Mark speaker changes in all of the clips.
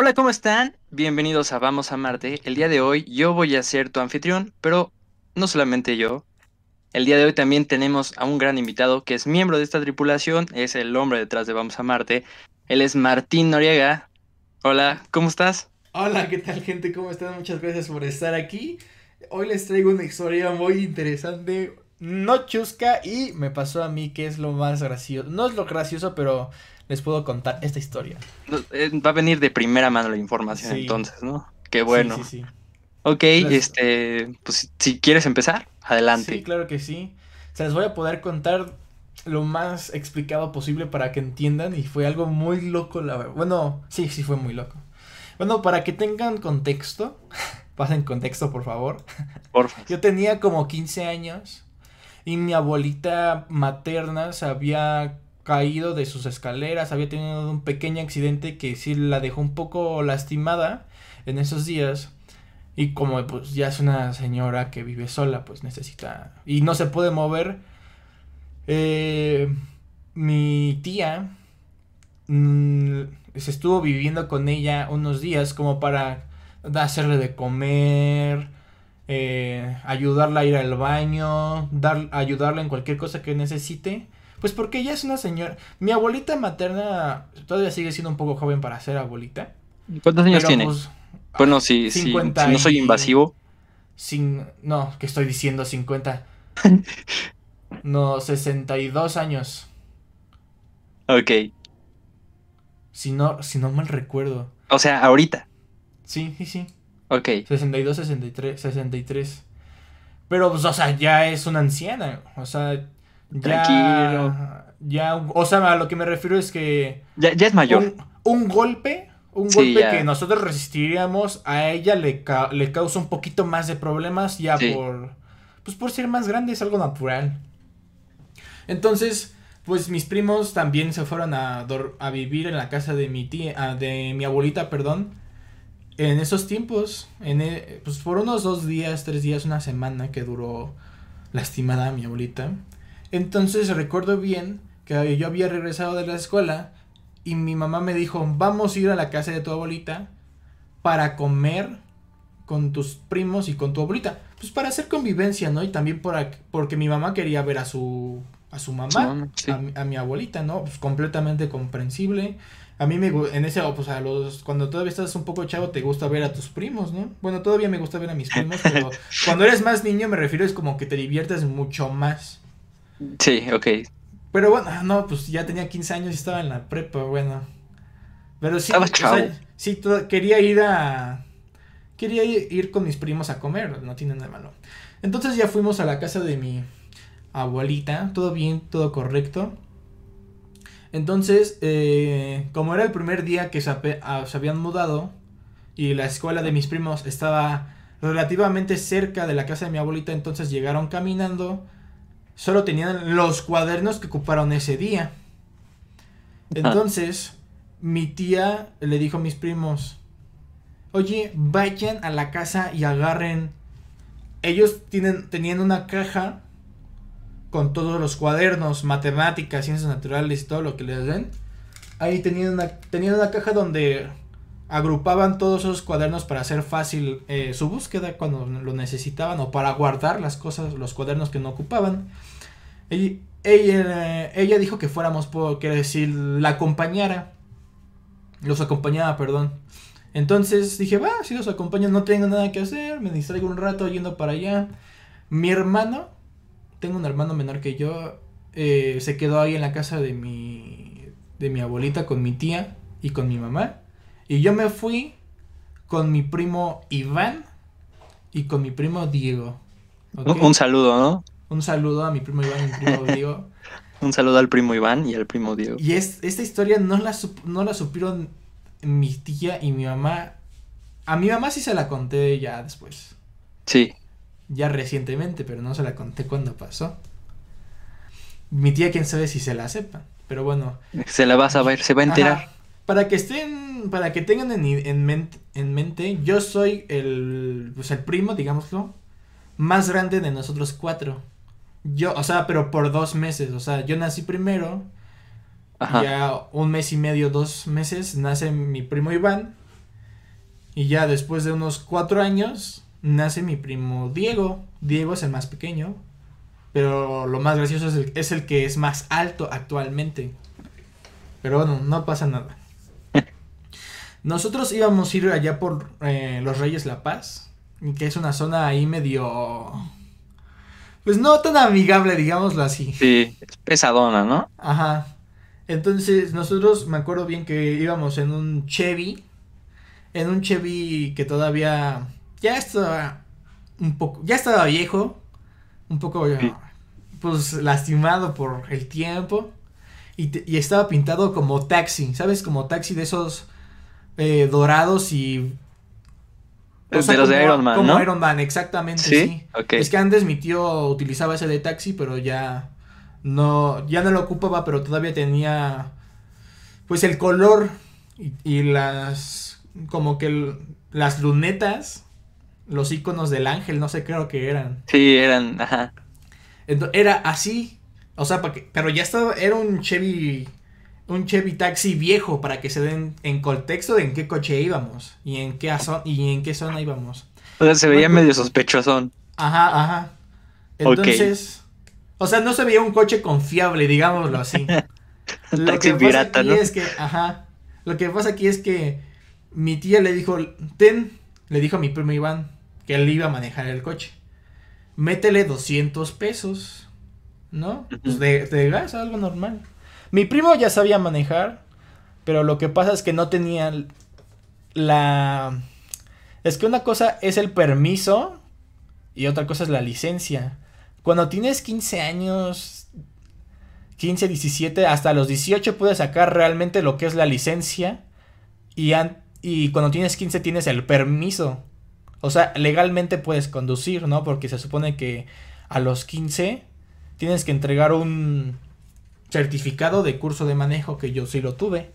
Speaker 1: Hola, ¿cómo están? Bienvenidos a Vamos a Marte. El día de hoy yo voy a ser tu anfitrión, pero no solamente yo. El día de hoy también tenemos a un gran invitado que es miembro de esta tripulación, es el hombre detrás de Vamos a Marte. Él es Martín Noriega. Hola, ¿cómo estás?
Speaker 2: Hola, ¿qué tal gente? ¿Cómo están? Muchas gracias por estar aquí. Hoy les traigo una historia muy interesante, no chusca y me pasó a mí que es lo más gracioso. No es lo gracioso, pero les puedo contar esta historia.
Speaker 1: Eh, va a venir de primera mano la información entonces, ¿no? Qué bueno. Sí, sí, sí. Ok, este, pues si quieres empezar, adelante.
Speaker 2: Sí, claro que sí. Se les voy a poder contar lo más explicado posible para que entiendan y fue algo muy loco, la verdad. Bueno, sí, sí fue muy loco. Bueno, para que tengan contexto, pasen contexto, por favor.
Speaker 1: Por favor.
Speaker 2: Yo tenía como 15 años y mi abuelita materna se había caído de sus escaleras, había tenido un pequeño accidente que sí la dejó un poco lastimada en esos días. Y como pues ya es una señora que vive sola, pues necesita... Y no se puede mover. Eh, mi tía mm, se estuvo viviendo con ella unos días como para hacerle de comer, eh, ayudarla a ir al baño, dar, ayudarla en cualquier cosa que necesite. Pues porque ella es una señora. Mi abuelita materna todavía sigue siendo un poco joven para ser abuelita.
Speaker 1: ¿Cuántos años tiene? Pues, bueno, si, si, no soy invasivo.
Speaker 2: Sin, no, que estoy diciendo 50. no, 62 años.
Speaker 1: Ok.
Speaker 2: Si no, si no mal recuerdo.
Speaker 1: O sea, ahorita.
Speaker 2: Sí, sí, sí.
Speaker 1: Ok.
Speaker 2: 62, 63, 63. Pero, pues, o sea, ya es una anciana. O sea, Tranquilo. Ya, o sea, a lo que me refiero es que.
Speaker 1: Ya, es mayor.
Speaker 2: Un, golpe, un golpe que nosotros resistiríamos, a ella le, le causa un poquito más de problemas, ya por. Pues por ser más grande, es algo natural. Entonces, pues mis primos también se fueron a, a vivir en la casa de mi tía, ah, de mi abuelita, perdón. En esos tiempos, en e, pues por unos dos días, tres días, una semana que duró lastimada mi abuelita. Entonces recuerdo bien que yo había regresado de la escuela y mi mamá me dijo, vamos a ir a la casa de tu abuelita para comer con tus primos y con tu abuelita. Pues para hacer convivencia, ¿no? Y también por, porque mi mamá quería ver a su, a su mamá, a, mi abuelita, ¿no? Pues completamente comprensible. A mí me en ese, pues a los, cuando todavía estás un poco chavo te gusta ver a tus primos, ¿no? Bueno, todavía me gusta ver a mis primos, pero cuando eres más niño me refiero es como que te diviertes mucho más.
Speaker 1: Sí, ok.
Speaker 2: Pero bueno, no, pues ya tenía 15 años y estaba en la prepa, bueno. Pero sí, sí, quería ir a... Quería ir con mis primos a comer, no tiene nada malo. Entonces ya fuimos a la casa de mi abuelita, todo bien, todo correcto. Entonces, eh, como era el primer día que se, ah, se habían mudado y la escuela de mis primos estaba relativamente cerca de la casa de mi abuelita, entonces llegaron caminando solo tenían los cuadernos que ocuparon ese día. Entonces, mi tía le dijo a mis primos, oye, vayan a la casa y agarren. Ellos tienen, tenían una caja con todos los cuadernos, matemáticas, ciencias naturales todo lo que les den. Ahí tenían una, tenían una caja donde agrupaban todos esos cuadernos para hacer fácil eh, su búsqueda cuando lo necesitaban o para guardar las cosas, los cuadernos que no ocupaban. Ella, ella, dijo que fuéramos, por, quiero decir, la acompañara. Los acompañaba, perdón. Entonces dije, va, si los acompaño, no tengo nada que hacer, me distraigo un rato yendo para allá. Mi hermano, tengo un hermano menor que yo, eh, se quedó ahí en la casa de mi, de mi abuelita con mi tía y con mi mamá. Y yo me fui con mi primo Iván y con mi primo Diego.
Speaker 1: Un saludo, ¿no?
Speaker 2: Un saludo a mi primo Iván y mi primo Diego.
Speaker 1: Un saludo al primo Iván y al primo Diego.
Speaker 2: Y es, esta historia no la, no la supieron mi tía y mi mamá. A mi mamá sí se la conté ya después.
Speaker 1: Sí.
Speaker 2: Ya recientemente, pero no se la conté cuando pasó. Mi tía, quién sabe si se la sepa. Pero bueno.
Speaker 1: Se la va a saber, se va a enterar.
Speaker 2: Para que estén, para que tengan en, en, mente, en mente, yo soy el, pues el primo, digámoslo, más grande de nosotros cuatro. Yo, o sea, pero por dos meses. O sea, yo nací primero. Ya un mes y medio, dos meses, nace mi primo Iván. Y ya después de unos cuatro años nace mi primo Diego. Diego es el más pequeño. Pero lo más gracioso es el, es el que es más alto actualmente. Pero bueno, no pasa nada. Nosotros íbamos a ir allá por eh, los Reyes La Paz, que es una zona ahí medio... Pues no tan amigable, digámoslo así.
Speaker 1: Sí, pesadona, ¿no?
Speaker 2: Ajá. Entonces nosotros me acuerdo bien que íbamos en un Chevy, en un Chevy que todavía ya estaba un poco, ya estaba viejo, un poco pues lastimado por el tiempo y, y, estaba pintado como taxi, ¿sabes? Como taxi de esos eh, dorados y...
Speaker 1: de los de Iron Man,
Speaker 2: Como Iron Man, exactamente, sí. Es que antes mi tío utilizaba ese de taxi, pero ya no, ya no lo ocupaba, pero todavía tenía, pues el color y, las, como que las lunetas, los iconos del ángel, no sé, creo que eran.
Speaker 1: Sí, eran, ajá.
Speaker 2: era así, o sea, que, pero ya estaba, era un Chevy un Chevy Taxi viejo para que se den en contexto de en qué coche íbamos y en qué, y en qué zona íbamos.
Speaker 1: O sea, se veía medio sospechosón.
Speaker 2: Ajá, ajá. Entonces, o sea, no se veía un coche confiable, digámoslo así.
Speaker 1: lo taxi que pirata, pasa aquí
Speaker 2: ¿no? es que, ajá. Lo que pasa aquí es que mi tía le dijo, ten, le dijo a mi primo Iván que él iba a manejar el coche. Métele 200 pesos, ¿no? Pues de, de gas, algo normal. Mi primo ya sabía manejar, pero lo que pasa es que no tenía la... Es que una cosa es el permiso y otra cosa es la licencia. Cuando tienes 15 años, 15, 17, hasta los 18 puedes sacar realmente lo que es la licencia y, y cuando tienes 15 tienes el permiso. O sea, legalmente puedes conducir, ¿no? Porque se supone que a los 15 tienes que entregar un, certificado de curso de manejo que yo sí lo tuve.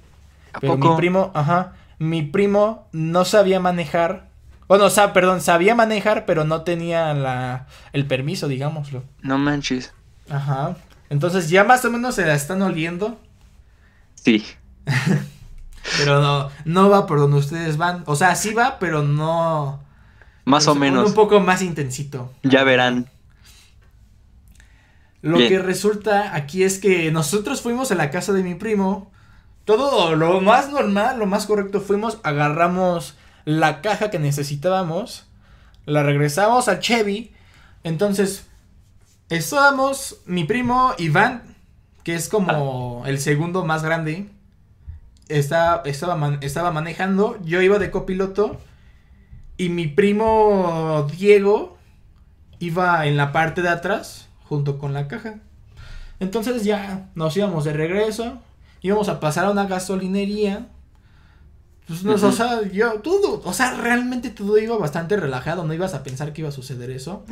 Speaker 2: pero mi primo, ajá, mi primo no sabía manejar. Bueno, o sea, perdón, sabía manejar, pero no tenía la, el permiso, digámoslo.
Speaker 1: No manches.
Speaker 2: Ajá. Entonces ya más o menos se la están oliendo.
Speaker 1: Sí.
Speaker 2: pero no, no va por donde ustedes van. O sea, sí va, pero no.
Speaker 1: Más o menos.
Speaker 2: Un poco más intensito.
Speaker 1: Ya verán.
Speaker 2: Lo que resulta aquí es que nosotros fuimos a la casa de mi primo. Todo lo más normal, lo más correcto, fuimos, agarramos la caja que necesitábamos, la regresamos a Chevy. Entonces, estábamos mi primo Iván, que es como el segundo más grande. estaba, estaba manejando, yo iba de copiloto. Y mi primo Diego iba en la parte de atrás junto con la caja. Entonces ya nos íbamos de regreso, íbamos a pasar a una gasolinería. Pues o sea, yo, todo, o sea, realmente todo iba bastante relajado, no ibas a pensar que iba a suceder eso.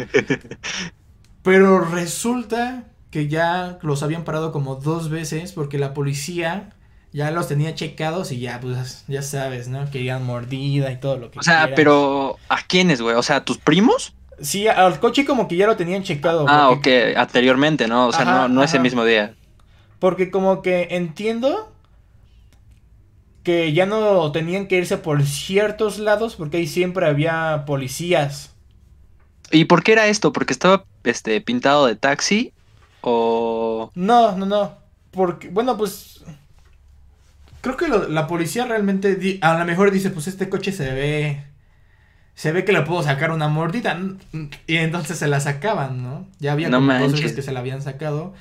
Speaker 2: Pero resulta que ya los habían parado como dos veces porque la policía ya los tenía checados y ya, pues, ya sabes, ¿no? Querían mordida y todo lo que
Speaker 1: O sea, pero ¿a quiénes, güey? O sea, ¿a tus primos?
Speaker 2: Sí, al coche como que ya lo tenían checado.
Speaker 1: Ah, ok, anteriormente, ¿no? O sea, no, no ese mismo día.
Speaker 2: Porque como que entiendo que ya no tenían que irse por ciertos lados porque ahí siempre había policías.
Speaker 1: ¿Y por qué era esto? ¿Porque estaba este, pintado de taxi? ¿O...?
Speaker 2: No, no, no. Porque, bueno, pues... Creo que la policía realmente a lo mejor dice, pues este coche se ve se ve que le puedo sacar una mordida. Y entonces se la sacaban, ¿no? Ya había como dos veces que se la habían sacado.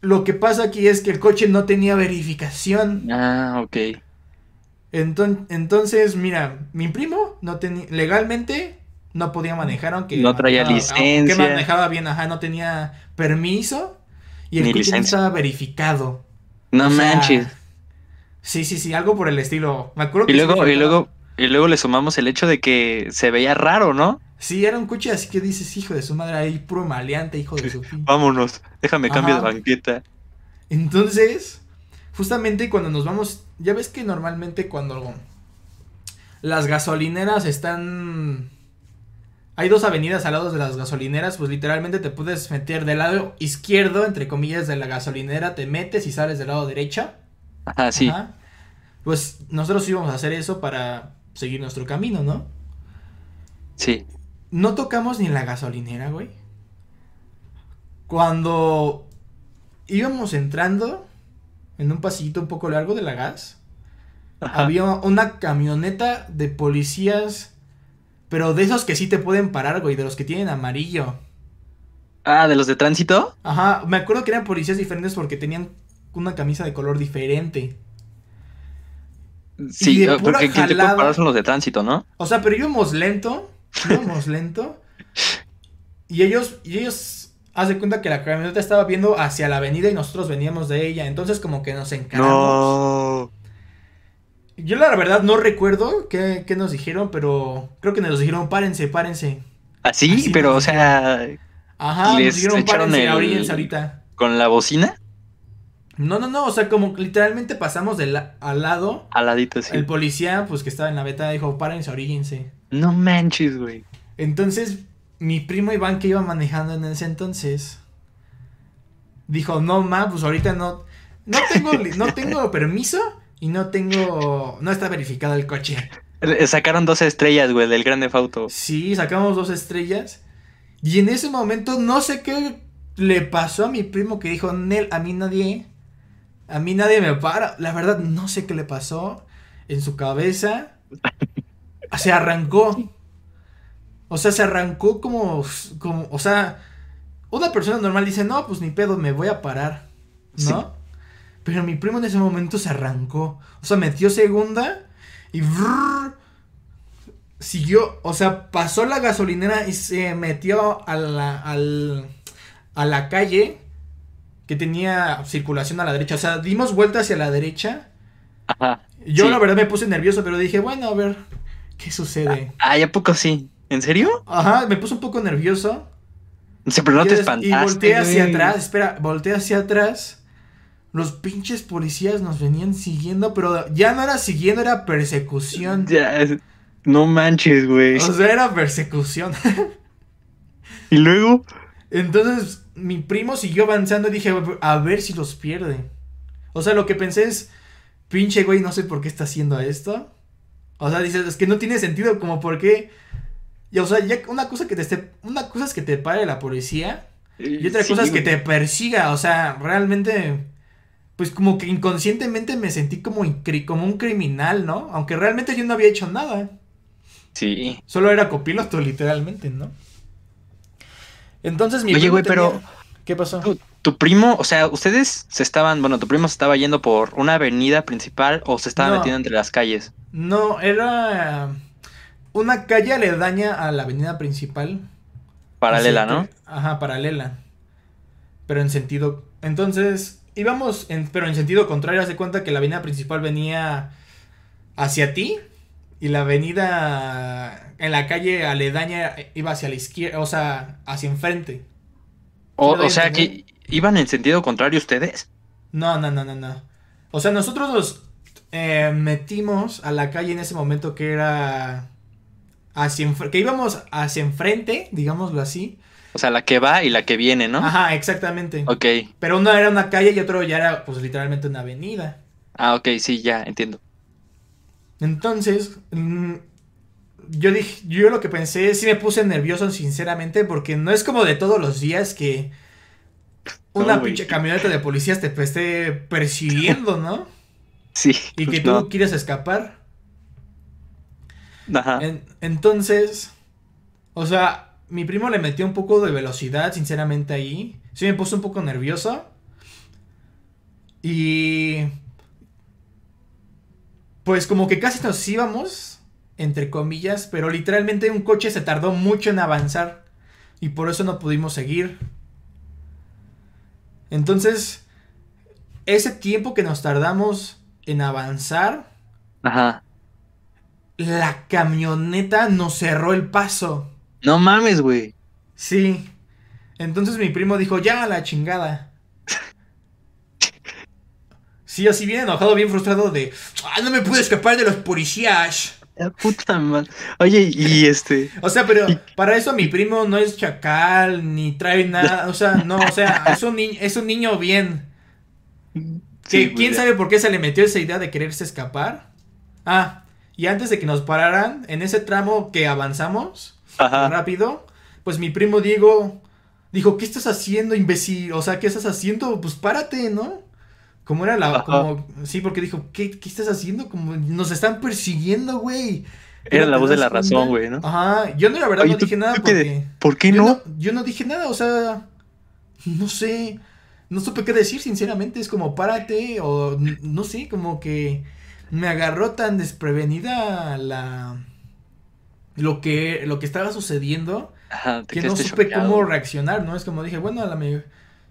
Speaker 2: Lo que pasa aquí es que el coche no tenía verificación.
Speaker 1: Ah, ok.
Speaker 2: entonces, mira, mi primo no tenía, legalmente no podía manejar, aunque...
Speaker 1: No traía licencia.
Speaker 2: Que manejaba bien, ajá, no tenía permiso. Y el coche no estaba verificado.
Speaker 1: No manches.
Speaker 2: Sí, sí, sí, algo por el estilo. Me acuerdo
Speaker 1: que... Y luego, y luego y luego le sumamos el hecho de que se veía raro, ¿no?
Speaker 2: Sí, era un coche así que dices, hijo de su madre, ahí puro maleante, hijo de su
Speaker 1: Vámonos, déjame cambio de banqueta.
Speaker 2: Entonces, justamente cuando nos vamos, ya ves que normalmente cuando las gasolineras están... Hay dos avenidas al lado de las gasolineras, pues literalmente te puedes meter del lado izquierdo, entre comillas, de la gasolinera, te metes y sales del lado derecho.
Speaker 1: Ajá, sí.
Speaker 2: Pues nosotros íbamos a hacer eso para seguir nuestro camino, ¿no?
Speaker 1: Sí.
Speaker 2: No tocamos ni la gasolinera, güey. Cuando íbamos entrando en un pasillito un poco largo de la gas, había una camioneta de policías, pero de esos que sí te pueden parar, güey, de los que tienen amarillo.
Speaker 1: Ah, ¿de los de tránsito?
Speaker 2: Ajá, me acuerdo que eran policías diferentes porque tenían una camisa de color diferente.
Speaker 1: Sí, eh, porque quien te son los de tránsito, ¿no?
Speaker 2: O sea, pero íbamos lento, íbamos lento. Y ellos, y ellos, haz de cuenta que la camioneta estaba viendo hacia la avenida y nosotros veníamos de ella. Entonces como que nos encaramos. No. Yo la verdad no recuerdo qué, qué, nos dijeron, pero creo que nos dijeron párense, párense.
Speaker 1: ¿Así? ¿Ah, pero, o sea...
Speaker 2: Ajá, nos dijeron párense, ahorita.
Speaker 1: ¿Con la bocina?
Speaker 2: No, no, no, o sea, como literalmente pasamos del al lado.
Speaker 1: Al ladito, sí.
Speaker 2: El policía, pues que estaba en la beta, dijo, párense, oríguense.
Speaker 1: No manches, güey.
Speaker 2: Entonces, mi primo Iván que iba manejando en ese entonces, dijo, no, ma, pues ahorita no, no tengo, no tengo permiso y no tengo, no está verificado el coche.
Speaker 1: Sacaron dos estrellas, güey, del Grande Fauto.
Speaker 2: Sí, sacamos dos estrellas. Y en ese momento no sé qué le pasó a mi primo que dijo, Nel, a mí nadie, a mí nadie me para. La verdad, no sé qué le pasó en su cabeza. Se arrancó. O sea, se arrancó como, como, o sea, una persona normal dice, no, pues ni pedo, me voy a parar, ¿no? Pero mi primo en ese momento se arrancó. O sea, metió segunda y siguió, o sea, pasó la gasolinera y se metió a la, al, a la calle que tenía circulación a la derecha. O sea, dimos vuelta hacia la derecha. Ajá. Yo la verdad me puse nervioso, pero dije, bueno, a ver, ¿qué sucede?
Speaker 1: Ah, ¿a poco sí? ¿En serio?
Speaker 2: Ajá, me puse un poco nervioso.
Speaker 1: Sí, pero no te espantaste.
Speaker 2: Y volteé hacia atrás, espera, volteé hacia atrás los pinches policías nos venían siguiendo, pero ya no era siguiendo, era persecución.
Speaker 1: Ya, no manches, güey.
Speaker 2: O sea, era persecución.
Speaker 1: ¿Y luego?
Speaker 2: Entonces, mi primo siguió avanzando y dije, a ver si los pierde. O sea, lo que pensé es, pinche güey, no sé por qué está haciendo esto. O sea, dices, es que no tiene sentido, como por qué. Y, o sea, ya una cosa que te esté, una cosa es que te pare la policía y otra cosa es que te persiga, o sea, realmente pues como que inconscientemente me sentí como, como un criminal, ¿no? Aunque realmente yo no había hecho nada.
Speaker 1: Sí.
Speaker 2: Solo era copiloto, literalmente, ¿no? Entonces mi
Speaker 1: Oye, güey, pero.
Speaker 2: ¿Qué pasó?
Speaker 1: Tu, primo, o sea, ustedes se estaban. Bueno, tu primo se estaba yendo por una avenida principal o se estaba metiendo entre las calles.
Speaker 2: No, era una calle aledaña a la avenida principal.
Speaker 1: Paralela, ¿no?
Speaker 2: Ajá, paralela. Pero en sentido. Entonces, íbamos, en, pero en sentido contrario, haz de cuenta que la avenida principal venía hacia ti y la avenida en la calle aledaña iba hacia la izquierda, o sea, hacia enfrente.
Speaker 1: O, sea, que iban en sentido contrario ustedes.
Speaker 2: No, no, no, no, no. O sea, nosotros nos eh, metimos a la calle en ese momento que era hacia que íbamos hacia enfrente, digámoslo así,
Speaker 1: o sea, la que va y la que viene, ¿no?
Speaker 2: Ajá, exactamente.
Speaker 1: Ok.
Speaker 2: Pero uno era una calle y otro ya era, pues, literalmente una avenida.
Speaker 1: Ah, ok, sí, ya, entiendo.
Speaker 2: Entonces, mm, yo dije, yo lo que pensé, sí me puse nervioso, sinceramente, porque no es como de todos los días que una pinche camioneta de policías te esté persiguiendo, ¿no?
Speaker 1: Sí.
Speaker 2: Y que pues tú quieres escapar. Ajá. entonces, o sea, mi primo le metió un poco de velocidad, sinceramente, ahí. Sí me puso un poco nervioso. Y... Pues como que casi nos íbamos, entre comillas, pero literalmente un coche se tardó mucho en avanzar. Y por eso no pudimos seguir. Entonces, ese tiempo que nos tardamos en avanzar,
Speaker 1: Ajá.
Speaker 2: la camioneta nos cerró el paso.
Speaker 1: No mames, güey.
Speaker 2: Sí. Entonces mi primo dijo, ya la chingada. Sí, así bien enojado, bien frustrado de, ah, no me pude escapar de los policías.
Speaker 1: La puta madre. Oye, y este.
Speaker 2: O sea, pero para eso mi primo no es chacal, ni trae nada. O sea, no, o sea, es un, es un niño bien. que, ¿Quién sabe por qué se le metió esa idea de quererse escapar? Ah, Y antes de que nos pararan, en ese tramo que avanzamos rápido, pues mi primo Diego dijo, ¿qué estás haciendo, imbécil? O sea, ¿qué estás haciendo? Pues párate, ¿no? Como era la... Como, sí, porque dijo, ¿qué, ¿qué estás haciendo? Como nos están persiguiendo, güey.
Speaker 1: Era la voz de la razón, güey, ¿no?
Speaker 2: Ajá, yo no, la verdad no dije nada porque...
Speaker 1: ¿Por qué no?
Speaker 2: Yo no dije nada, o sea, no sé, no supe qué decir, sinceramente, es como párate, o no sé, como que me agarró tan desprevenida la... Lo que, lo que estaba sucediendo que no supe cómo reaccionar, ¿no? Es como dije, bueno, a la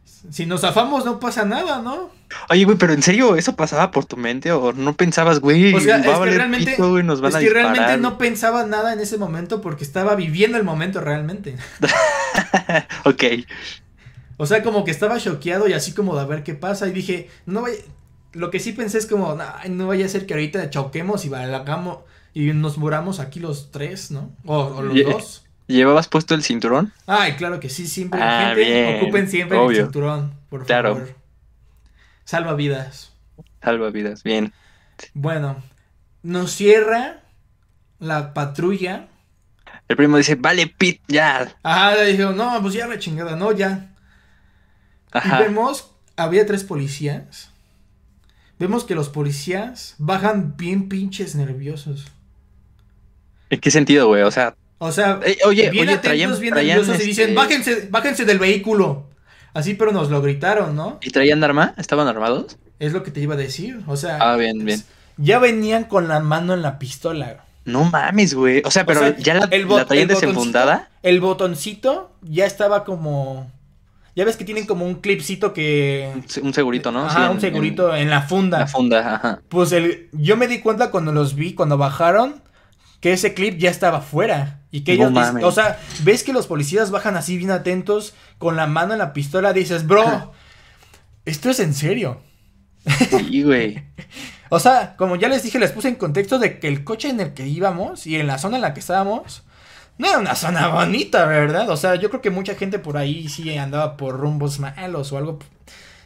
Speaker 2: si nos zafamos no pasa nada, ¿no?
Speaker 1: Oye, güey, pero en serio, ¿eso pasaba por tu mente o no pensabas, güey,
Speaker 2: o sea, va a realmente, pito, nos van es que realmente no pensaba nada en ese momento porque estaba viviendo el momento realmente.
Speaker 1: ok.
Speaker 2: O sea, como que estaba choqueado y así como de a ver qué pasa y dije, no vaya, lo que sí pensé es como, no vaya a ser que ahorita choquemos y hagamos y nos muramos aquí los tres, ¿no? O, los dos.
Speaker 1: ¿Llevabas puesto el cinturón?
Speaker 2: Ay, claro que sí, siempre. Ah, gente, ocupen siempre el cinturón, por favor. Salva vidas.
Speaker 1: Salva vidas, bien.
Speaker 2: Bueno, nos cierra la patrulla.
Speaker 1: El primo dice, vale, Pit, ya.
Speaker 2: Ajá, le dijo, no, pues ya la chingada, no, ya. Ajá. Y vemos, había tres policías. Vemos que los policías bajan bien pinches nerviosos.
Speaker 1: ¿En qué sentido, güey? O sea,
Speaker 2: o sea, eh, oye, bien oye, atentos, bien nerviosos y dicen, este bájense, bájense del vehículo. Así, pero nos lo gritaron, ¿no?
Speaker 1: ¿Y traían arma? ¿Estaban armados?
Speaker 2: Es lo que te iba a decir, o sea...
Speaker 1: Ah, bien, bien.
Speaker 2: Ya venían con la mano en la pistola.
Speaker 1: No mames, güey. O sea, pero ya la, la traían desenfundada.
Speaker 2: El botoncito ya estaba como... Ya ves que tienen como un clipcito que...
Speaker 1: Un segurito, ¿no?
Speaker 2: Ajá, un segurito en, la funda.
Speaker 1: La funda, ajá.
Speaker 2: Pues el... yo me di cuenta cuando los vi, cuando bajaron, que ese clip ya estaba fuera. Y que ellos, o sea, ves que los policías bajan así bien atentos, con la mano en la pistola, dices, bro, esto es en serio.
Speaker 1: Sí, güey.
Speaker 2: o sea, como ya les dije, les puse en contexto de que el coche en el que íbamos y en la zona en la que estábamos, no era una zona bonita, ¿verdad? O sea, yo creo que mucha gente por ahí sí andaba por rumbos malos o algo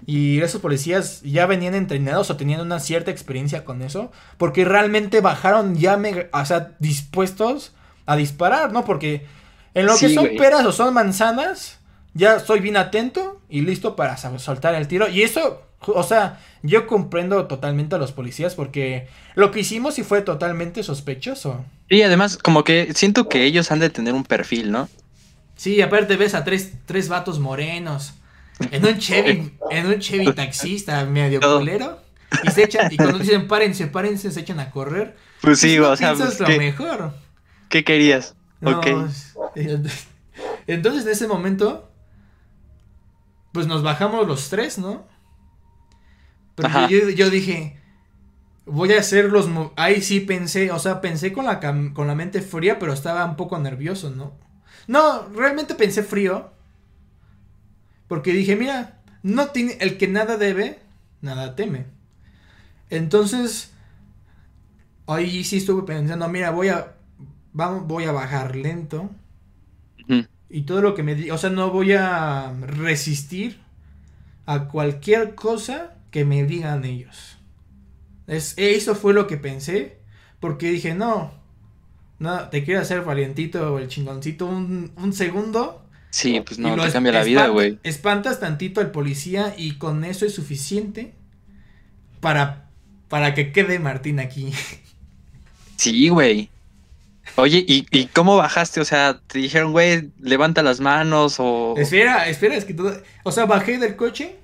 Speaker 2: y esos policías ya venían entrenados o tenían una cierta experiencia con eso, porque realmente bajaron ya, me, o sea, dispuestos a disparar, ¿no? Porque en lo que son peras o son manzanas, ya estoy bien atento y listo para soltar el tiro. Y eso, o sea, yo comprendo totalmente a los policías porque lo que hicimos sí fue totalmente sospechoso.
Speaker 1: Y además, como que siento que ellos han de tener un perfil, ¿no?
Speaker 2: Sí, aparte ves a tres, tres vatos morenos en un Chevy, en un Chevy taxista medio culero. Y se echan, y cuando dicen párense, párense, se echan a correr.
Speaker 1: Pues sí, o sea, pues,
Speaker 2: lo mejor.
Speaker 1: ¿Qué querías?
Speaker 2: Entonces en ese momento, pues nos bajamos los tres, ¿no? Pero yo, yo, dije, voy a hacer los... Ahí sí pensé, o sea, pensé con la, con la mente fría, pero estaba un poco nervioso, ¿no? No, realmente pensé frío. Porque dije, mira, no tiene, el que nada debe, nada teme. Entonces, ahí sí estuve pensando, mira, voy a, vamos, voy a bajar lento. Y todo lo que me, o sea, no voy a resistir a cualquier cosa que me digan ellos. Es, eso fue lo que pensé, porque dije, no, no, te quiero hacer valientito o el chingoncito un, un segundo
Speaker 1: Sí, pues no, te cambia la vida, güey.
Speaker 2: Espantas tantito al policía y con eso es suficiente para, para que quede Martín aquí.
Speaker 1: Sí, güey. Oye, ¿y, ¿y, cómo bajaste? O sea, te dijeron, güey, levanta las manos o...
Speaker 2: Espera, espera, es que todo... O sea, bajé del coche.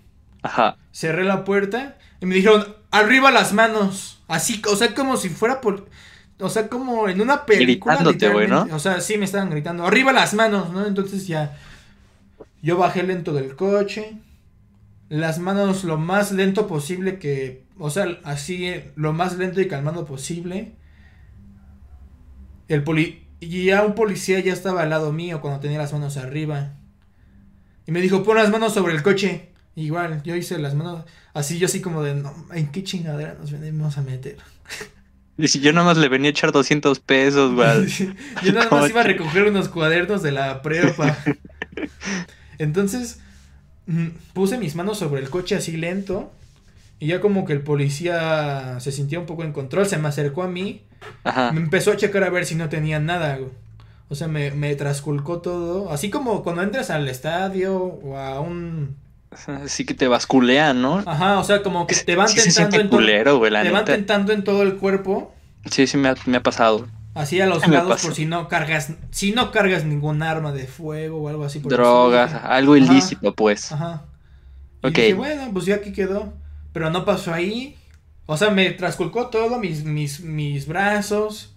Speaker 1: Ajá.
Speaker 2: Cerré la puerta y me dijeron, arriba las manos. Así, o sea, como si fuera por... O sea, como en una película. Güey, ¿no? O sea, sí me estaban gritando. Arriba las manos, ¿no? Entonces ya. Yo bajé lento del coche. Las manos lo más lento posible que. O sea, así lo más lento y calmado posible. El poli. Y ya un policía ya estaba al lado mío cuando tenía las manos arriba. Y me dijo, pon las manos sobre el coche. Igual, yo hice las manos así, yo así como de, no, ¿en qué chingadera nos venimos a meter?
Speaker 1: Y si yo nada más le venía a echar 200 pesos, güey.
Speaker 2: yo nada más iba a recoger unos cuadernos de la prepa. Entonces, mm, puse mis manos sobre el coche así lento. Y ya como que el policía se sintió un poco en control, se me acercó a mí. Me empezó a checar a ver si no tenía nada, O sea, me, me trasculcó todo. Así como cuando entras al estadio o a un
Speaker 1: Así que te basculean, ¿no?
Speaker 2: Ajá, o sea, como que te van tentando en todo. te van tentando en todo el cuerpo.
Speaker 1: Sí, sí me ha, me ha pasado.
Speaker 2: Así a los lados por si no cargas, si no cargas ningún arma de fuego o algo así.
Speaker 1: Por Drogas, algo ilícito, pues. Ajá.
Speaker 2: Y dije, bueno, pues ya aquí quedó. Pero no pasó ahí. O sea, me trasculcó todo, mis, mis, mis brazos.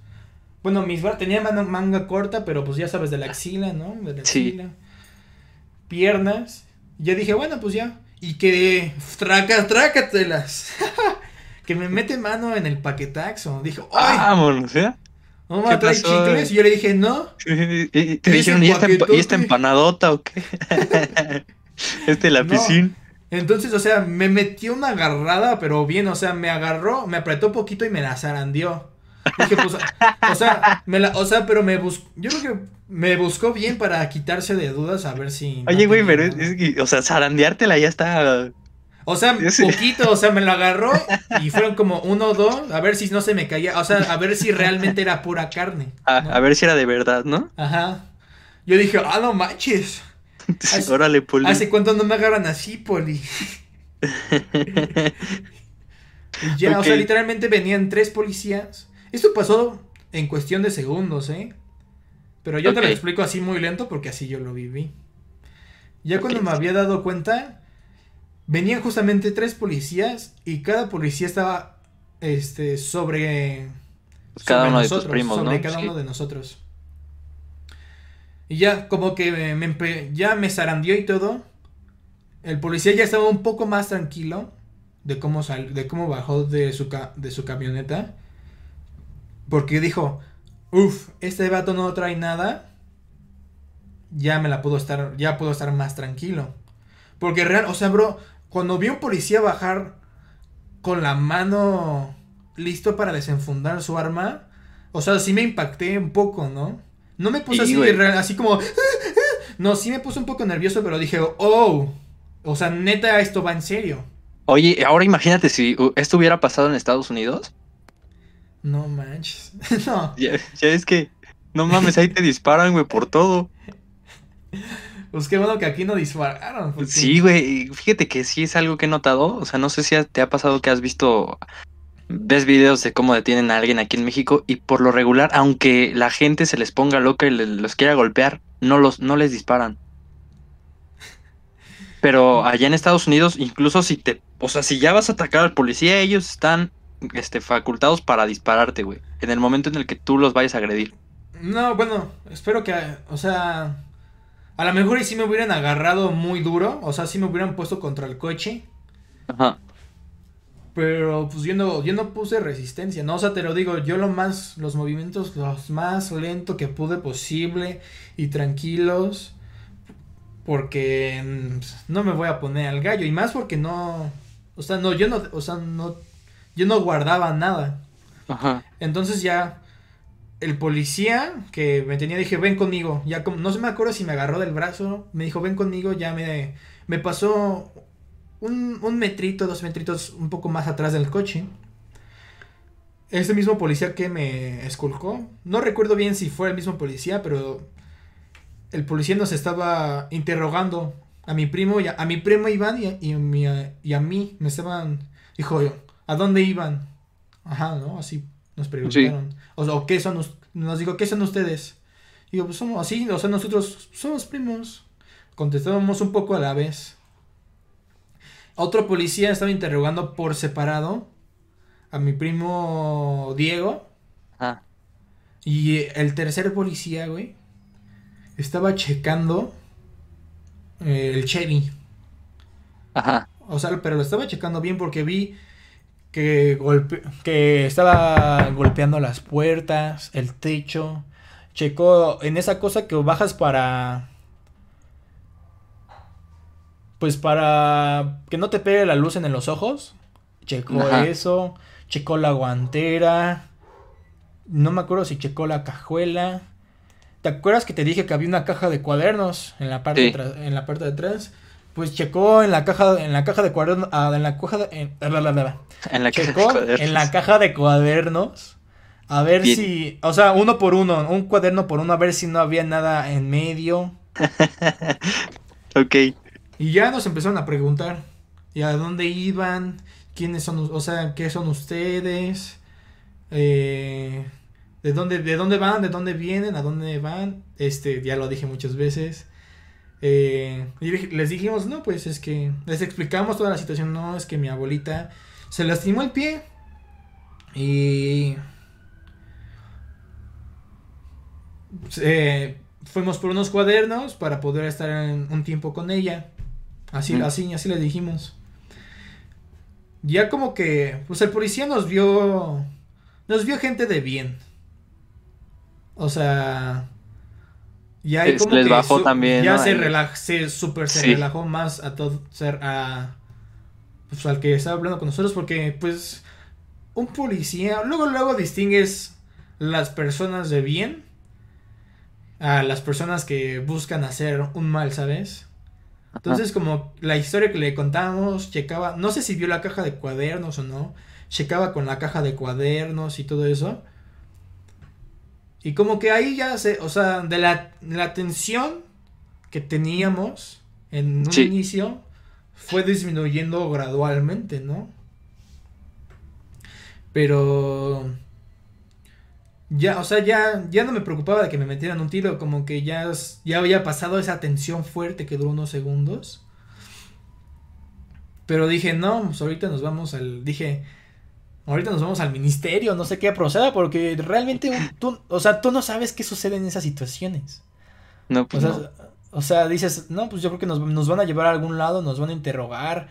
Speaker 2: Bueno, mis brazos, tenía manga, corta, pero pues ya sabes, de la axila, ¿no? De la axila. Sí. Piernas. Ya dije, bueno, pues ya. Y que traca, trácatelas. que me mete mano en el paquetaxo. Dijo, ¡ay!
Speaker 1: Vámonos, ¿eh?
Speaker 2: No me trae chicles. Y yo le dije, no.
Speaker 1: Y te dijeron, ¿y esta, empanadota o qué? este la piscina.
Speaker 2: Entonces, o sea, me metió una agarrada, pero bien, o sea, me agarró, me apretó poquito y me la zarandeó. Dije, pues, o sea, me la, o sea, pero me buscó, yo creo que me buscó bien para quitarse de dudas a ver si.
Speaker 1: Oye, güey, pero es, que, o sea, zarandeártela ya está.
Speaker 2: O sea, poquito, o sea, me lo agarró y fueron como uno o dos, a ver si no se me caía, o sea, a ver si realmente era pura carne.
Speaker 1: A ver si era de verdad, ¿no?
Speaker 2: Ajá. Yo dije, ah, no manches.
Speaker 1: Órale, Poli.
Speaker 2: ¿Hace cuánto no me agarran así, Poli? ya, o sea, literalmente venían tres policías. Esto pasó en cuestión de segundos, ¿eh? Pero yo te lo explico así muy lento porque así yo lo viví. Ya cuando me había dado cuenta, venían justamente tres policías y cada policía estaba este sobre
Speaker 1: cada uno de tus primos,
Speaker 2: sobre cada uno de nosotros. Y ya como que me, ya me zarandió y todo. El policía ya estaba un poco más tranquilo de cómo sal, de cómo bajó de su de su camioneta. Porque dijo, Uf, este vato no trae nada. Ya me la puedo estar, ya puedo estar más tranquilo. Porque real, o sea, bro, cuando vi a un policía bajar con la mano listo para desenfundar su arma, o sea, sí me impacté un poco, ¿no? No me puse así, así como... No, sí me puse un poco nervioso, pero dije, oh, o sea, neta, esto va en serio.
Speaker 1: Oye, ahora imagínate si esto hubiera pasado en Estados Unidos.
Speaker 2: No manches. no.
Speaker 1: Ya, es que. No mames, ahí te disparan, güey, por todo.
Speaker 2: Pues qué bueno que aquí no dispararon.
Speaker 1: Sí, güey. Fíjate que sí es algo que he notado. O sea, no sé si te ha pasado que has visto. Ves videos de cómo detienen a alguien aquí en México y por lo regular, aunque la gente se les ponga loca y los quiera golpear, no, los, no les disparan. Pero allá en Estados Unidos, incluso si te. O sea, si ya vas a atacar al policía, ellos están este, facultados para dispararte, güey. En el momento en el que tú los vayas a agredir.
Speaker 2: No, bueno, espero que, o sea, a lo mejor y si me hubieran agarrado muy duro, o sea, si me hubieran puesto contra el coche. Ajá. Pero pues yo no, yo no puse resistencia, ¿no? O sea, te lo digo, yo lo más, los movimientos los más lento que pude posible y tranquilos. Porque mm, no me voy a poner al gallo. Y más porque no. O sea, no, yo no, o sea, no yo no guardaba nada. Ajá. Entonces ya el policía que me tenía dije, ven conmigo. Ya como, no se me acuerdo si me agarró del brazo, me dijo, ven conmigo, ya me, me pasó un, un metrito, dos metritos un poco más atrás del coche. Ese mismo policía que me esculcó, no recuerdo bien si fue el mismo policía, pero el policía nos estaba interrogando a mi primo, y a, mi primo Iván y a, y, y a mí, me estaban, dijo yo, ¿A dónde iban? Ajá, ¿no? Así nos preguntaron. O, ¿qué son? Nos digo, ¿qué son ustedes? Digo, pues somos así, o sea, nosotros somos primos. Contestábamos un poco a la vez. Otro policía estaba interrogando por separado a mi primo Diego. Ah. Y el tercer policía, güey, estaba checando el Chevy. Ajá. O sea, pero lo estaba checando bien porque vi que, golpe que estaba golpeando las puertas, el techo. Checó en esa cosa que bajas para... Pues para que no te pegue la luz en los ojos. Checó eso. Checó la guantera. No me acuerdo si checó la cajuela. ¿Te acuerdas que te dije que había una caja de cuadernos en la parte, de, en la parte de atrás? Pues checó en la caja, en la caja de cuadernos, ah, en la caja de, en, la checó caja de en la caja de cuadernos a ver si, o sea, uno por uno, un cuaderno por uno, a ver si no había nada en medio.
Speaker 1: ok.
Speaker 2: Y ya nos empezaron a preguntar, ¿y a dónde iban? ¿Quiénes son, o sea, qué son ustedes? Eh, ¿de, dónde, ¿De dónde van? ¿De dónde vienen? ¿A dónde van? Este, ya lo dije muchas veces. Eh, y les dijimos, no, pues es que les explicamos toda la situación, no, es que mi abuelita se lastimó el pie y eh, fuimos por unos cuadernos para poder estar un tiempo con ella. Así, así, así le dijimos. Ya como que, pues el policía nos vio, nos vio gente de bien. O sea, ya hay como
Speaker 1: les bajó también.
Speaker 2: Ya se relajó, se super se relajó más a todo, ser a, pues al que estaba hablando con nosotros porque, pues, un policía, luego, luego distingues las personas de bien a las personas que buscan hacer un mal, ¿sabes? Entonces, como la historia que le contamos, checaba, no sé si vio la caja de cuadernos o no, checaba con la caja de cuadernos y todo eso. Y como que ahí ya se, o sea, de la, la tensión que teníamos en un inicio, fue disminuyendo gradualmente, ¿no? Pero ya, o sea, ya, ya no me preocupaba de que me metieran un tiro, como que ya, ya había pasado esa tensión fuerte que duró unos segundos. Pero dije, no, pues ahorita nos vamos al, dije, ahorita nos vamos al ministerio, no sé qué proceda, porque realmente tú, o sea, tú no sabes qué sucede en esas situaciones.
Speaker 1: No, pues
Speaker 2: o sea, o sea, dices, no, pues yo creo que nos, nos van a llevar a algún lado, nos van a interrogar,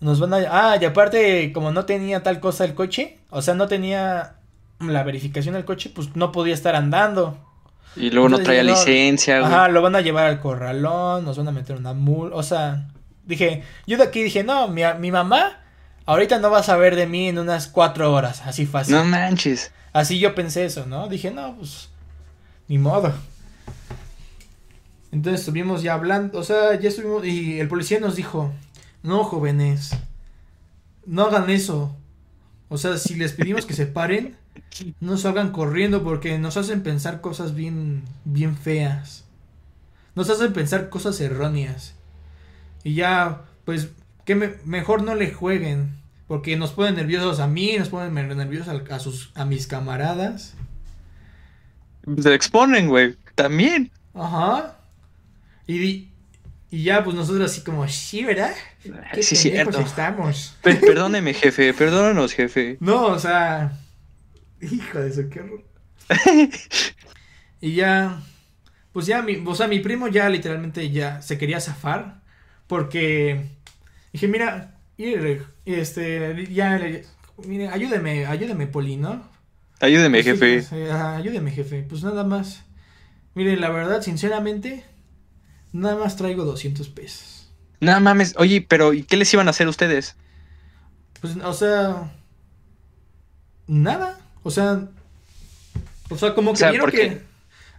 Speaker 2: nos van a... Ah, y aparte, como no tenía tal cosa el coche, o sea, no tenía la verificación del coche, pues no podía estar andando.
Speaker 1: Y luego no traía licencia,
Speaker 2: Ajá, lo van a llevar al corralón, nos van a meter una mul, o sea, dije, yo de aquí dije, no, mi, mi mamá ahorita no va a saber de mí en unas cuatro horas, así fácil.
Speaker 1: No manches.
Speaker 2: Así yo pensé eso, ¿no? Dije, no, pues, ni modo. Entonces estuvimos ya hablando, o sea, ya estuvimos, y el policía nos dijo, no, jóvenes, no hagan eso. O sea, si les pedimos que se paren, no salgan corriendo porque nos hacen pensar cosas bien, bien feas. Nos hacen pensar cosas erróneas. Y ya, pues, que mejor no le jueguen. Porque nos ponen nerviosos a mí, nos ponen nerviosos a, sus, a mis camaradas.
Speaker 1: Se exponen, güey. También.
Speaker 2: Ajá. Y, y ya, pues nosotros así como, sí, ¿verdad?
Speaker 1: ¿Qué sí, cierto. estamos? perdóneme, jefe, perdónanos, jefe.
Speaker 2: No, o sea, Hijo de eso, qué horror. y ya, pues ya, mi, o sea, mi primo ya literalmente ya se quería zafar. Porque dije, mira, este, ya, mire, ayúdeme, ayúdeme, Poli, ¿no?
Speaker 1: Ayúdeme, pues jefe.
Speaker 2: Pues, ayúdeme, jefe. Pues nada más. Mire, la verdad, sinceramente, nada más traigo 200 pesos.
Speaker 1: Nada mames. Oye, pero ¿y qué les iban a hacer ustedes?
Speaker 2: Pues, o sea, nada. O sea, o sea, como que vieron que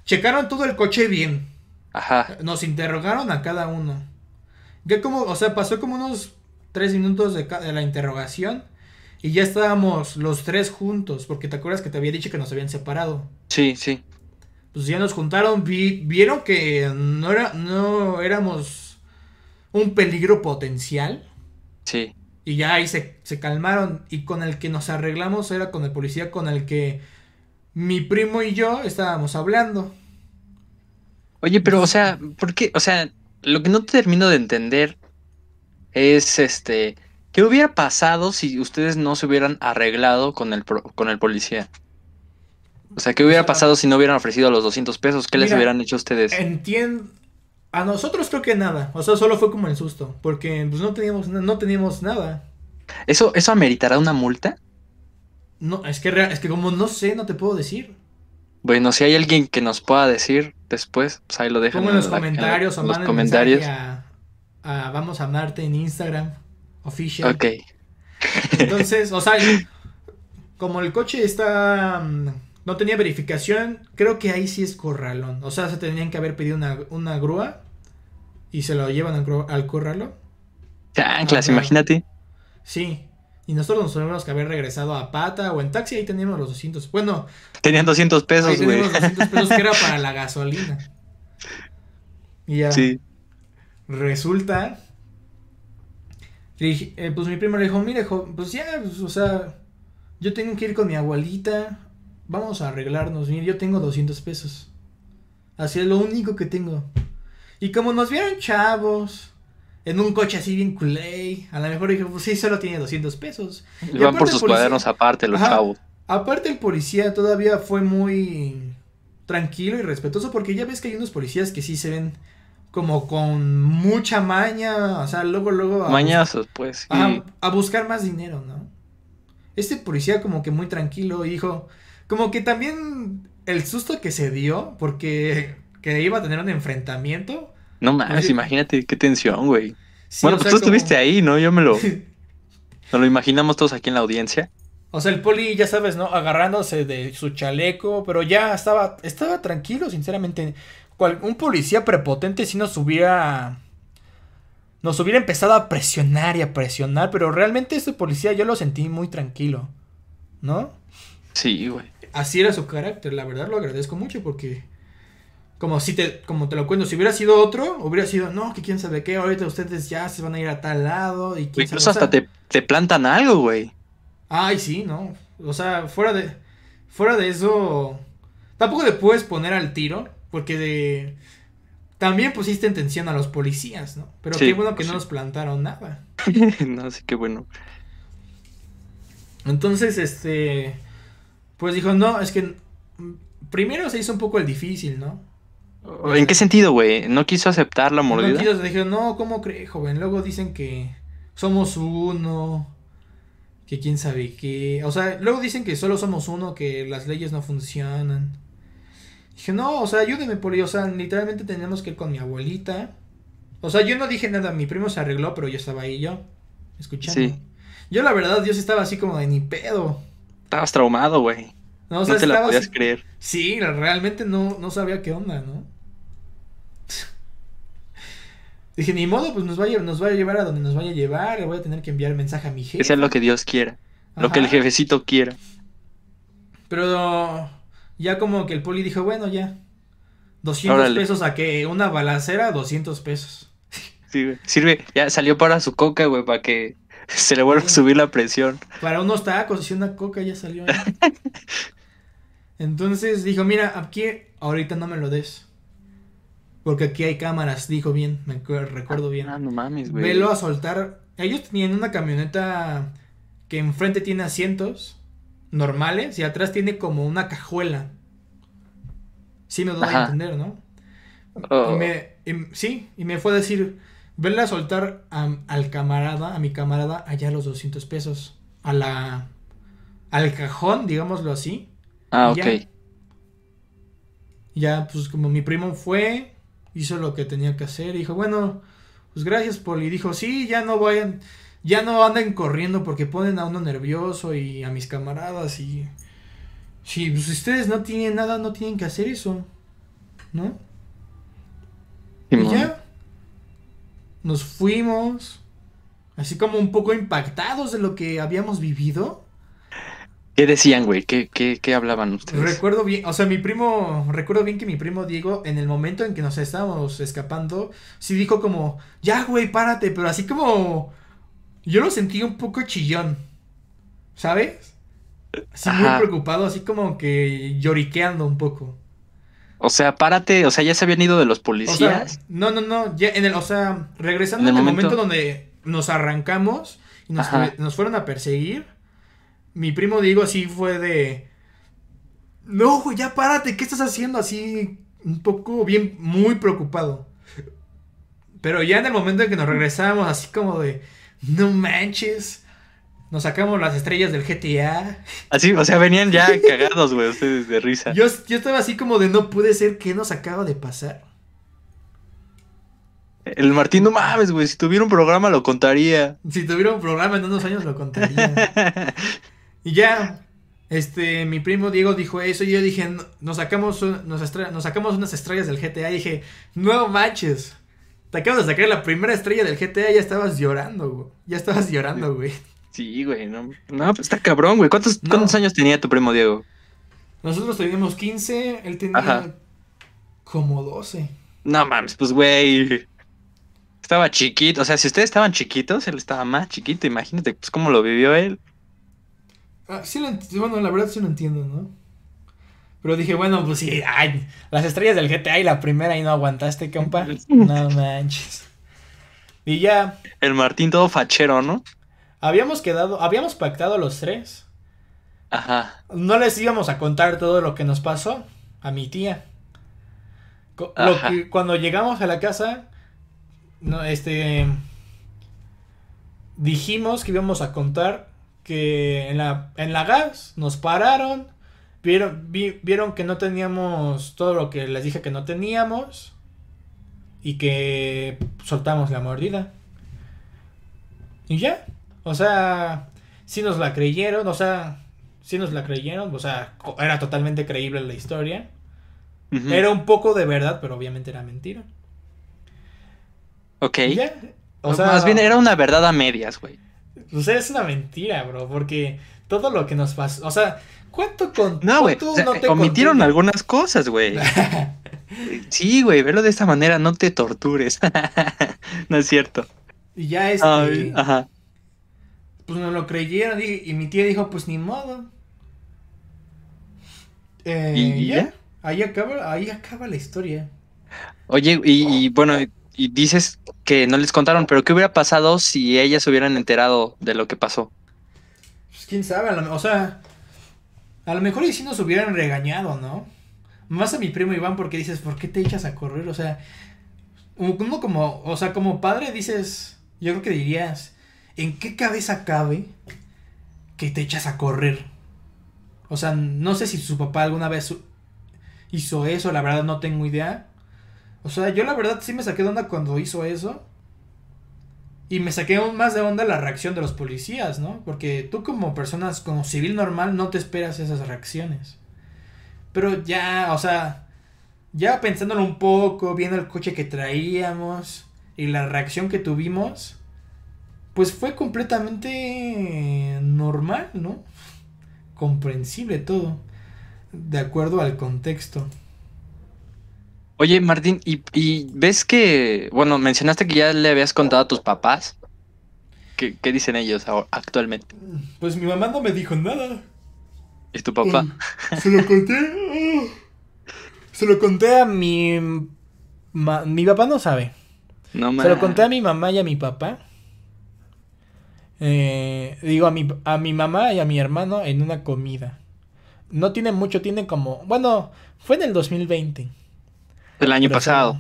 Speaker 2: checaron todo el coche bien.
Speaker 1: Ajá.
Speaker 2: Nos interrogaron a cada uno. Ya como, o sea, pasó como unos tres minutos de, la interrogación y ya estábamos los tres juntos, porque te acuerdas que te había dicho que nos habían separado.
Speaker 1: Sí, sí.
Speaker 2: Pues ya nos juntaron, vieron que no, era, no éramos un peligro potencial.
Speaker 1: Sí.
Speaker 2: Y ya ahí se, calmaron. Y con el que nos arreglamos era con el policía con el que mi primo y yo estábamos hablando.
Speaker 1: Oye, pero, o sea, ¿por qué? O sea, lo que no termino de entender es este. ¿Qué hubiera pasado si ustedes no se hubieran arreglado con el, con el policía? O sea, ¿qué hubiera pasado si no hubieran ofrecido los 200 pesos? ¿Qué les hubieran hecho ustedes?
Speaker 2: Entiendo. A nosotros creo que nada. O sea, solo fue como el susto. Porque pues no teníamos, no teníamos nada.
Speaker 1: ¿Eso, ¿Eso ameritará una multa?
Speaker 2: No, es que, es que como no sé, no te puedo decir.
Speaker 1: Bueno, si hay alguien que nos pueda decir después, pues ahí lo dejan.
Speaker 2: Pongo en los comentarios o los comentarios. A, Vamos a amarte en Instagram, official.
Speaker 1: Ok.
Speaker 2: Entonces, o sea, como el coche está mm, no tenía verificación, creo que ahí sí es corralón. O sea, se tenían que haber pedido una, grúa y se lo llevan al, al corralo.
Speaker 1: Chanclas, imagínate.
Speaker 2: Sí. Y nosotros nos tuvimos que haber regresado a pata o en taxi, ahí teníamos los 200. Bueno.
Speaker 1: Tenían 200 pesos, güey.
Speaker 2: Teníamos 200 pesos que era para la gasolina. Y ya. Sí. Resulta. Eh, pues mi primo le dijo, mire, pues ya, pues, o sea, yo tengo que ir con mi abuelita. Vamos a arreglarnos. Mire, yo tengo 200 pesos. Así es lo único que tengo. Y como nos vieron chavos, en un coche así bien culé, a lo mejor dije, pues sí, solo tiene 200 pesos.
Speaker 1: Y, van por sus cuadernos aparte los chavos.
Speaker 2: Aparte el policía todavía fue muy tranquilo y respetuoso porque ya ves que hay unos policías que sí se ven como con mucha maña, o sea, luego, luego...
Speaker 1: Mañazos, pues.
Speaker 2: A, a, buscar más dinero, ¿no? Este policía como que muy tranquilo, hijo, como que también el susto que se dio porque que iba a tener un enfrentamiento.
Speaker 1: No mames, imagínate qué tensión, güey. bueno, pues tú estuviste ahí, ¿no? Yo me lo... Nos lo imaginamos todos aquí en la audiencia.
Speaker 2: O sea, el poli, ya sabes, ¿no? Agarrándose de su chaleco, pero ya estaba, estaba tranquilo, sinceramente un policía prepotente si nos hubiera nos hubiera empezado a presionar y a presionar, pero realmente este policía yo lo sentí muy tranquilo, ¿no?
Speaker 1: Sí, güey.
Speaker 2: Así era su carácter, la verdad lo agradezco mucho porque como si te como te lo cuento, si hubiera sido otro, hubiera sido, no, que quién sabe qué, ahorita ustedes ya se van a ir a tal lado y
Speaker 1: incluso hasta te, te plantan algo, güey.
Speaker 2: Ay, sí, no. O sea, fuera de fuera de eso tampoco le puedes poner al tiro porque de... También pusiste en tensión a los policías, ¿no? Pero qué bueno que pues no nos plantaron nada.
Speaker 1: no, sí, qué bueno.
Speaker 2: Entonces, este... Pues dijo, no, es que... Primero se hizo un poco el difícil, ¿no?
Speaker 1: ¿En qué sentido, güey? ¿No quiso aceptar la mordida? No quiso,
Speaker 2: dijo, no, ¿cómo cree, joven? Luego dicen que somos uno, que quién sabe qué. O sea, luego dicen que solo somos uno, que las leyes no funcionan. Dije, no, o sea, ayúdeme, por O sea, literalmente tenemos que ir con mi abuelita. O sea, yo no dije nada, mi primo se arregló, pero yo estaba ahí yo, escuchando. Sí. Yo, la verdad, yo estaba así como de ni pedo.
Speaker 1: Estabas traumado, güey. No, o sea, no te la podías creer.
Speaker 2: Sí, realmente no, no sabía qué onda, ¿no? Dije, ni modo, pues nos va, a, nos va a llevar a donde nos vaya a llevar, le voy a tener que enviar mensaje a mi jefe.
Speaker 1: Que sea lo que Dios quiera, lo que el jefecito quiera.
Speaker 2: Pero ya como que el poli dijo, bueno, ya. 200 pesos a que una balacera, 200 pesos.
Speaker 1: Sí, güey. Sirve, ya salió para su coca, güey, para que se le vuelva a subir la presión.
Speaker 2: Para unos tacos y una coca ya salió. Entonces dijo, mira, aquí ahorita no me lo des. Porque aquí hay cámaras, dijo bien, me recuerdo bien.
Speaker 1: Ah, no mames, güey.
Speaker 2: Velo a soltar. Ellos tenían una camioneta que enfrente tiene asientos normales y atrás tiene como una cajuela. Sí me doy a entender, ¿no? Y me, sí, y me fue a decir, venle a soltar al camarada, a mi camarada, allá los 200 pesos. A la... Al cajón, digámoslo así.
Speaker 1: Ah, ok.
Speaker 2: Ya, pues como mi primo fue, hizo lo que tenía que hacer y dijo, bueno, pues gracias, Poli. Y dijo, sí, ya no vayan ya no anden corriendo porque ponen a uno nervioso y a mis camaradas y... Si pues, ustedes no tienen nada, no tienen que hacer eso, ¿no? y ya. Nos fuimos, así como un poco impactados de lo que habíamos vivido.
Speaker 1: ¿Qué decían, güey? ¿Qué, qué, qué hablaban ustedes?
Speaker 2: Recuerdo bien, o sea, mi primo, recuerdo bien que mi primo Diego, en el momento en que nos estábamos escapando, sí dijo como, ya, güey, párate, pero así como yo lo sentí un poco chillón, ¿sabes? Así muy preocupado, así como que lloriqueando un poco.
Speaker 1: O sea, párate, o sea, ya se habían ido de los policías.
Speaker 2: no, no, no, ya en el, o sea, regresando en el, momento... donde nos arrancamos y nos, nos, fueron a perseguir, mi primo Diego así fue de, no, güey, ya párate, ¿qué estás haciendo? Así, un poco bien, muy preocupado. Pero ya en el momento en que nos regresamos, así como de, no manches. Nos sacamos las estrellas del GTA.
Speaker 1: Así, o sea, venían ya cagados, güey, ustedes de risa.
Speaker 2: Yo, yo estaba así como de no puede ser que nos acaba de pasar.
Speaker 1: El Martín, no mames, güey, si tuviera un programa lo contaría.
Speaker 2: Si tuviera un programa en unos años lo contaría. y ya, este, mi primo Diego dijo eso y yo dije, nos sacamos, nos, nos sacamos unas estrellas del GTA y dije, no manches. Te acabas de sacar la primera estrella del GTA y ya estabas llorando, güey. Ya estabas llorando, güey.
Speaker 1: Sí, güey, no, no pues está cabrón, güey. ¿Cuántos, ¿Cuántos años tenía tu primo Diego?
Speaker 2: Nosotros teníamos 15, él tenía como 12.
Speaker 1: No mames, pues güey. Estaba chiquito, o sea, si ustedes estaban chiquitos, él estaba más chiquito, imagínate, pues cómo lo vivió él.
Speaker 2: Ah, sí lo bueno, la verdad sí lo entiendo, ¿no? Pero dije, bueno, pues sí, ay, las estrellas del GTA y la primera y no aguantaste, compa. No manches. Y ya.
Speaker 1: El Martín todo fachero, ¿no?
Speaker 2: Habíamos quedado, habíamos pactado los tres.
Speaker 1: Ajá.
Speaker 2: No les íbamos a contar todo lo que nos pasó a mi tía. cuando llegamos a la casa, no, este, dijimos que íbamos a contar que en la, en la gas nos pararon, vieron, vieron que no teníamos todo lo que les dije que no teníamos y que soltamos la mordida. Y ya, o sea, si nos la creyeron, o sea, si nos la creyeron, o sea, era totalmente creíble la historia. Era un poco de verdad, pero obviamente era mentira.
Speaker 1: Ok. O sea, más bien era una verdad a medias, güey.
Speaker 2: O sea, es una mentira, bro, porque todo lo que nos pasó, o sea, ¿cuánto con
Speaker 1: No, güey, omitieron algunas cosas, güey. sí, güey, verlo de esta manera, no te tortures. no es cierto.
Speaker 2: Y ya este ajá pues no lo creyeron y, mi tía dijo, pues ni modo. Eh, ¿Y ya? Ahí acaba, ahí acaba la historia.
Speaker 1: Oye, y, bueno, y dices que no les contaron, pero ¿qué hubiera pasado si ellas hubieran enterado de lo que pasó?
Speaker 2: Pues quién sabe, o sea, a lo mejor y si nos hubieran regañado, ¿no? Más a mi primo Iván porque dices, ¿por qué te echas a correr? O sea, uno como, o sea, como padre dices, yo creo que dirías, ¿en qué cabeza cabe que te echas a correr? O sea, no sé si su papá alguna vez hizo eso, la verdad no tengo idea. O sea, yo la verdad sí me saqué de onda cuando hizo eso. Y me saqué aún más de onda la reacción de los policías, ¿no? Porque tú como personas, como civil normal, no te esperas esas reacciones. Pero ya, o sea, ya pensándolo un poco, viendo el coche que traíamos y la reacción que tuvimos, pues fue completamente normal, ¿no? Comprensible todo, de acuerdo al contexto.
Speaker 1: Oye, Martín, ¿y, ves que, bueno, mencionaste que ya le habías contado a tus papás? ¿Qué, dicen ellos actualmente?
Speaker 2: Pues mi mamá no me dijo nada.
Speaker 1: ¿Y tu papá?
Speaker 2: se lo conté. se lo conté a mi... mi papá no sabe. No, se lo conté a mi mamá y a mi papá. Eh, digo a mi, a mi mamá y a mi hermano en una comida. No tiene mucho, tiene como... Bueno, fue en el 2020.
Speaker 1: El año pasado.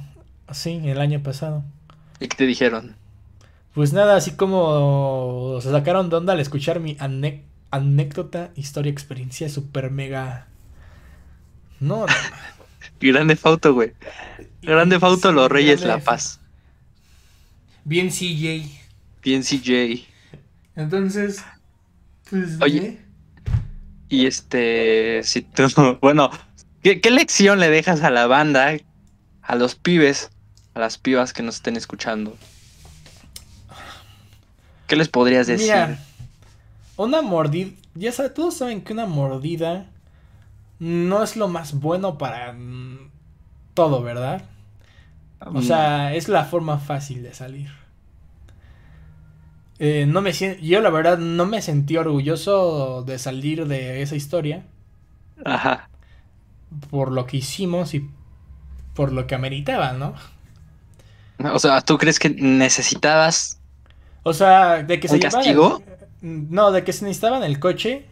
Speaker 2: sí, el año pasado.
Speaker 1: ¿Y qué te dijeron?
Speaker 2: Pues nada, así como se sacaron de onda al escuchar mi anécdota, historia, experiencia super mega... No, no.
Speaker 1: Grande Fauto, güey. Grande Fauto, los Reyes La Paz.
Speaker 2: Bien CJ.
Speaker 1: Bien CJ.
Speaker 2: Entonces, pues.
Speaker 1: Oye. Y este, si tú, bueno, ¿qué, lección le dejas a la banda, a los pibes, a las pibas que nos estén escuchando? ¿Qué les podrías decir? Mira,
Speaker 2: una mordida, ya sabes, todos saben que una mordida no es lo más bueno para mm, todo, ¿verdad? O mm. sea, es la forma fácil de salir. Eh, no me yo la verdad no me sentí orgulloso de salir de esa historia.
Speaker 1: Ajá.
Speaker 2: Por lo que hicimos y por lo que ameritaba, ¿no?
Speaker 1: O sea, ¿tú crees que necesitabas?
Speaker 2: O sea, de que
Speaker 1: se castigo?
Speaker 2: no, de que se necesitaba en el coche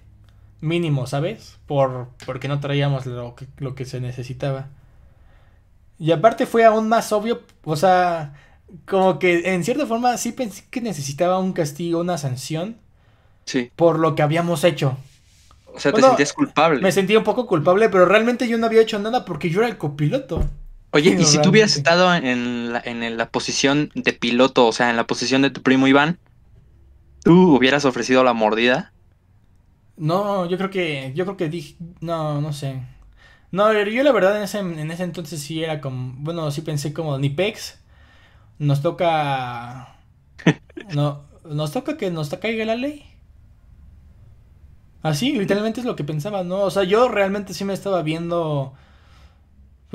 Speaker 2: mínimo, ¿sabes? Por porque no traíamos lo que, lo que se necesitaba. Y aparte fue aún más obvio, o sea, como que en cierta forma sí pensé que necesitaba un castigo, una sanción.
Speaker 1: Sí.
Speaker 2: Por lo que habíamos hecho.
Speaker 1: O sea, te sentías culpable.
Speaker 2: Me sentía un poco culpable, pero realmente yo no había hecho nada porque yo era el copiloto.
Speaker 1: Oye, ¿y si tú hubieras estado en la, en la posición de piloto, o sea, en la posición de tu primo Iván, tú hubieras ofrecido la mordida?
Speaker 2: No, yo creo que, yo creo que dije, no, no sé. No, yo la verdad en ese, en ese entonces sí era como, bueno, sí pensé como ni pex nos toca... no, nos toca que nos caiga la ley. Así, literalmente es lo que pensaba, ¿no? O sea, yo realmente sí me estaba viendo,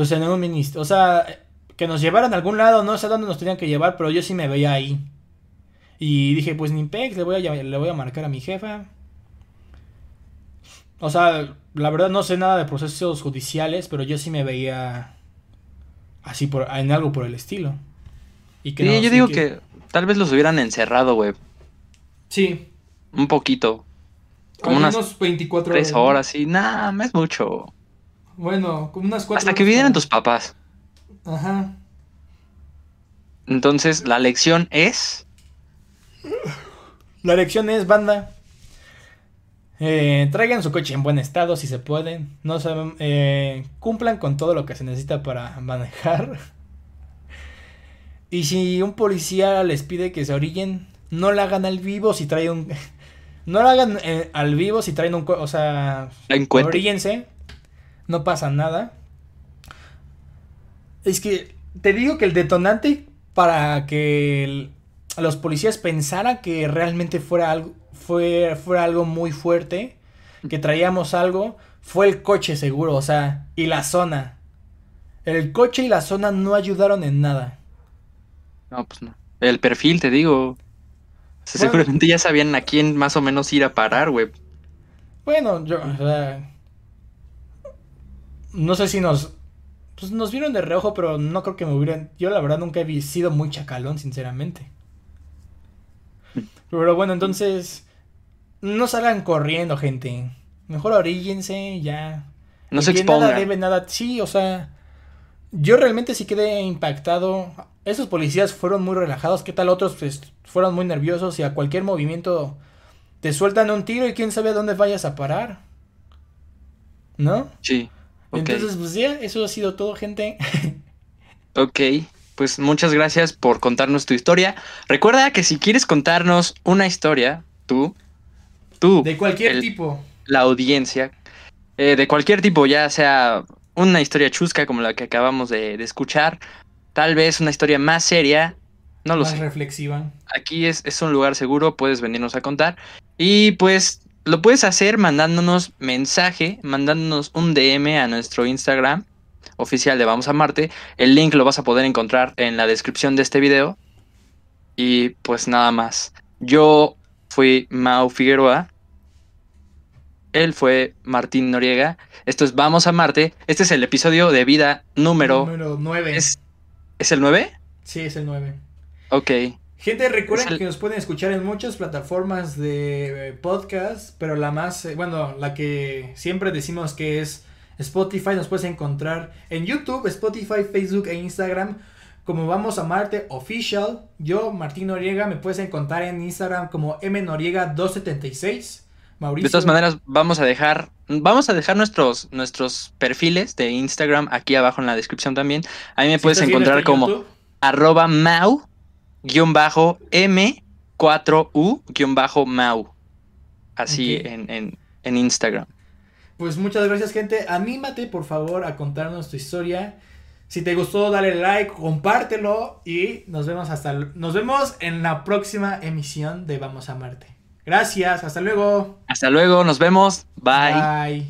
Speaker 2: pues en un ministerio, o sea, que nos llevaran a algún lado, no sé dónde nos tenían que llevar, pero yo sí me veía ahí. Y dije, pues ni pex, le voy a, le voy a marcar a mi jefa. O sea, la verdad no sé nada de procesos judiciales, pero yo sí me veía así por, en algo por el estilo.
Speaker 1: Y que sí, yo digo que... tal vez los hubieran encerrado, güey.
Speaker 2: Sí.
Speaker 1: Un poquito.
Speaker 2: Como unas 24
Speaker 1: horas. horas, sí. Nah, es mucho.
Speaker 2: Bueno, como unas 4
Speaker 1: Hasta que vinieran tus papás.
Speaker 2: Ajá.
Speaker 1: Entonces, la lección es.
Speaker 2: La lección es, banda. Eh, traigan su coche en buen estado si se pueden. No saben, eh, cumplan con todo lo que se necesita para manejar. Y si un policía les pide que se orillen, no la hagan al vivo si trae un. No la hagan eh, al vivo si traen un. O sea. Oríllense. No pasa nada. Es que te digo que el detonante para que los policías pensaran que realmente fuera algo, fue, fuera algo muy fuerte, que traíamos algo, fue el coche seguro, o sea, y la zona. El coche y la zona no ayudaron en nada.
Speaker 1: No, pues no. El perfil, te digo. seguramente ya sabían a quién más o menos ir a parar, güey.
Speaker 2: Bueno, yo, o sea, no sé si nos, pues nos vieron de reojo, pero no creo que me hubieran, yo la verdad nunca he sido muy chacalón, sinceramente. Pero bueno, entonces, no salgan corriendo, gente. Mejor oríllense, ya.
Speaker 1: No se expongan.
Speaker 2: Nada debe, nada, sí, o sea, yo realmente sí quedé impactado. Esos policías fueron muy relajados. ¿Qué tal otros pues, fueron muy nerviosos y a cualquier movimiento te sueltan un tiro y quién sabe a dónde vayas a parar? ¿No?
Speaker 1: Sí.
Speaker 2: Entonces, pues ya, eso ha sido todo, gente.
Speaker 1: ok, pues muchas gracias por contarnos tu historia. Recuerda que si quieres contarnos una historia, tú, tú.
Speaker 2: De cualquier tipo.
Speaker 1: La audiencia, eh, de cualquier tipo, ya sea una historia chusca como la que acabamos de, escuchar, tal vez una historia más seria, no lo
Speaker 2: más
Speaker 1: sé.
Speaker 2: reflexiva.
Speaker 1: Aquí es, es un lugar seguro, puedes venirnos a contar. Y pues lo puedes hacer mandándonos mensaje, mandándonos un DM a nuestro Instagram oficial de Vamos a Marte. El link lo vas a poder encontrar en la descripción de este video. Y pues nada más. Yo fui Mau Figueroa. Él fue Martín Noriega. Esto es Vamos a Marte. Este es el episodio de vida número...
Speaker 2: Número 9.
Speaker 1: ¿Es, ¿Es el 9?
Speaker 2: Sí, es el 9.
Speaker 1: Ok.
Speaker 2: Gente, recuerden que nos pueden escuchar en muchas plataformas de eh, podcast, pero la más, eh, bueno, la que siempre decimos que es Spotify, nos puedes encontrar en YouTube, Spotify, Facebook e Instagram como Vamos a Marte Official. Yo, Martín Noriega, me puedes encontrar en Instagram como mnoriega276.
Speaker 1: Mauricio. De todas maneras, vamos a dejar, vamos a dejar nuestros, nuestros perfiles de Instagram aquí abajo en la descripción también. Ahí me puedes encontrar como arroba mau bajo M4U Mau. Así en, en, Instagram.
Speaker 2: Pues muchas gracias, gente. Anímate, por favor, a contarnos tu historia. Si te gustó, dale like, compártelo y nos vemos hasta nos vemos en la próxima emisión de Vamos a Marte. Gracias, hasta luego.
Speaker 1: Hasta luego, nos vemos. Bye.
Speaker 2: Bye.